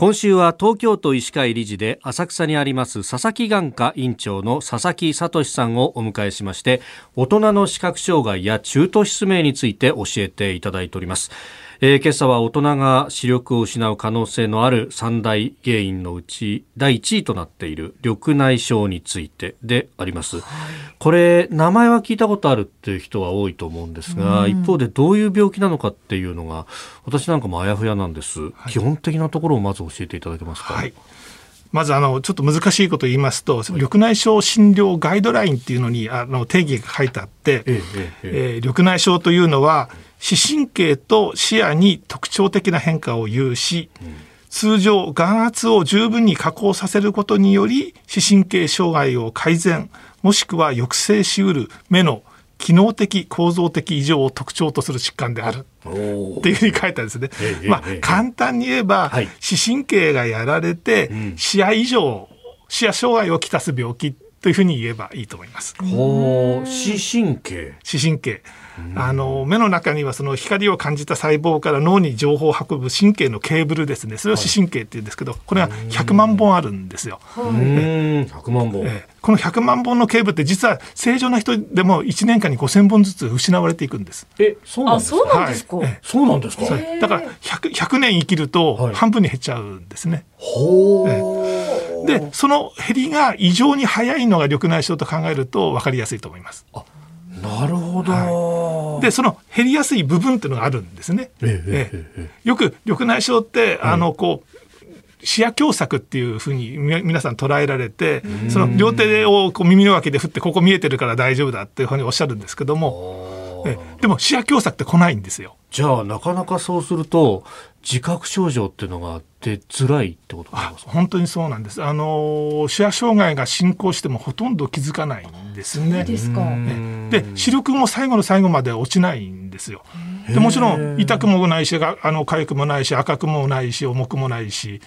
今週は東京都医師会理事で浅草にあります佐々木眼科院長の佐々木聡さんをお迎えしまして大人の視覚障害や中途失明について教えていただいております。えー、今朝は大人が視力を失う可能性のある三大原因のうち第1位となっている緑内障についてであります、はい、これ名前は聞いたことあるっていう人は多いと思うんですが、一方でどういう病気なのかっていうのが私なんかもあやふやなんです、はい、基本的なところをまず教えていただけますか、はい。まずあのちょっと難しいことを言いますと、緑内障診療ガイドラインっていうのにあの定義が書いてあって、えええ。えー、緑内障というのは視神経と視野に特徴的な変化を有し、通常眼圧を十分に下降させることにより視神経障害を改善もしくは抑制しうる目の機能的構造的異常を特徴とする疾患である。っていうふうに書いたんですね。まあ、簡単に言えば、はい、視神経がやられて、視野異常視野障害をきたす病気というふうに言えばいいと思います。視神経。視神経あの目の中にはその光を感じた細胞から脳に情報を運ぶ神経のケーブルですね。それを視神経っていうんですけどこれが100万本あるんですよ。100万本、えこの100万本のケーブルって実は正常な人でも1年間に5000本ずつ失われていくんです。えそうなんですか、はい、そうなんですか？だから 100, 100年生きると半分に減っちゃうんですね。はい、でその減りが異常に早いのが緑内障と考えると分かりやすいと思います。あなるほど、はい、でその減りやすい部分っていうのがあるんですね。えええよく緑内障って、あのこう視野狭窄っていうふうに皆さん捉えられてその両手をこう耳の脇で振ってここ見えてるから大丈夫だっていうふうにおっしゃるんですけどもえでも視野狭窄って来ないんですよ。じゃあなかなかそうすると自覚症状っていうのが出づらいってことですか？本当にそうなんです。あの視野障害が進行してもほとんど気づかないんですね。で視力も最後の最後まで落ちないんですよ。でもちろん痛くもないしあの痒くもないし赤くもないし重くもないし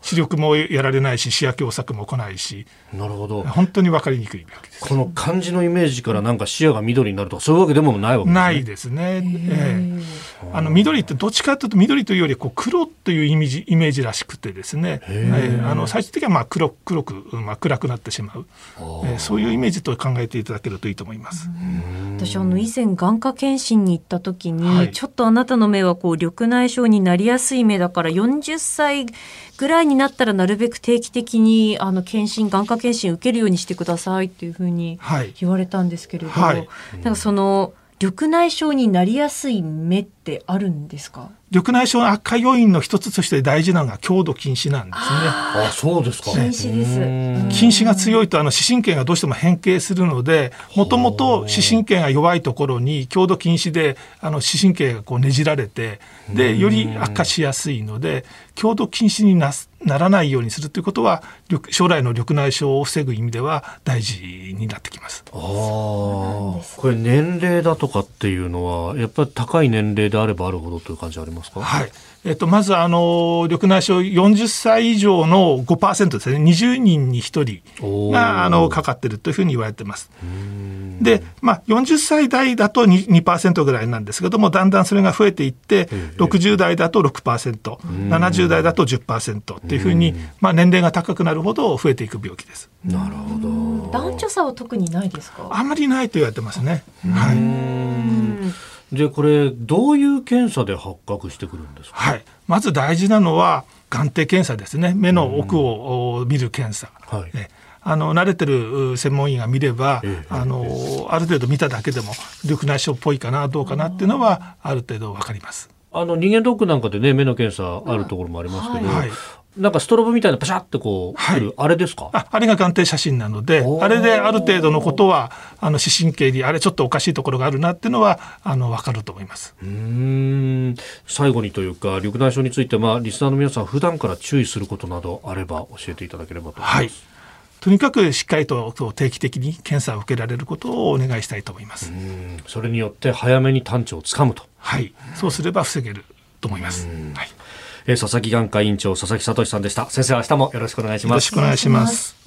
視力もやられないし視野狭窄も来ないし。なるほど。本当に分かりにくい病気です。この漢字のイメージからなんか視野が緑になるとかそういうわけでもないわけですね。ないですね、ええ、あの緑ってどっちかというと緑というよりこう黒というイメージイメージらしくてですね、えあの最終的にはまあ黒黒く、まあ、暗くなってしまう、えー、そういうイメージと考えていただけるといいと思います。私あの以前眼科検診に行った時に、はい、ちょっとあなたの目はこう緑内障になりやすい目だから40歳ぐらいになったらなるべく定期的にあの検診眼科検診受けるようにしてくださいっていうふうに言われたんですけれど、はい、なんかその緑内障になりやすい目ってあるんですか？緑内障の悪化要因の一つとして大事なのが強度近視なんですね。あそうですか。近視です。近視が強いとあの視神経がどうしても変形するので、もともと視神経が弱いところに強度近視であの視神経がこうねじられて、でより悪化しやすいので、強度近視になすならないようにするということは将来の緑内障を防ぐ意味では大事になってきます。ああ、これ年齢だとかっていうのはやっぱり高い年齢であればあるほどという感じありますか？はい。えっと、まずあの緑内障40歳以上の5%ですね20人に1人があのかかってるというふうに言われてます。で、まあ、40歳代だと 2%, 2ぐらいなんですけどもだんだんそれが増えていって60代だと 6%70 代だと10%っていうふうに、まあ、年齢が高くなるほど増えていく病気です。なるほど男女差は特にないですか？あんまりないと言われてますね。はいでこれどういう検査で発覚してくるんですか、はい、まず大事なのは眼底検査ですね。目の奥を見る検査、はい、あの慣れてる専門医が見れば、えあのある程度見ただけでも緑内障っぽいかなどうかなっていうのはある程度わかります。あの人間ドックなんかでね目の検査あるところもありますけど、はい、なんかストロボみたいなパシャってこう、はい、あれですか？ああれが眼底写真なのであれである程度のことはあの視神経にあれちょっとおかしいところがあるなっていうのはあの分かると思いますうん最後にというか緑内障について、まあ、リスナーの皆さん普段から注意することなどあれば教えていただければと思います。はいとにかくしっかりと定期的に検査を受けられることをお願いしたいと思います。それによって早めに探知をつかむと。はい、そうすれば防げると思います。はい。え、佐々木眼科院長佐々木聡さんでした。先生明日もよろしくお願いします。よろしくお願いします。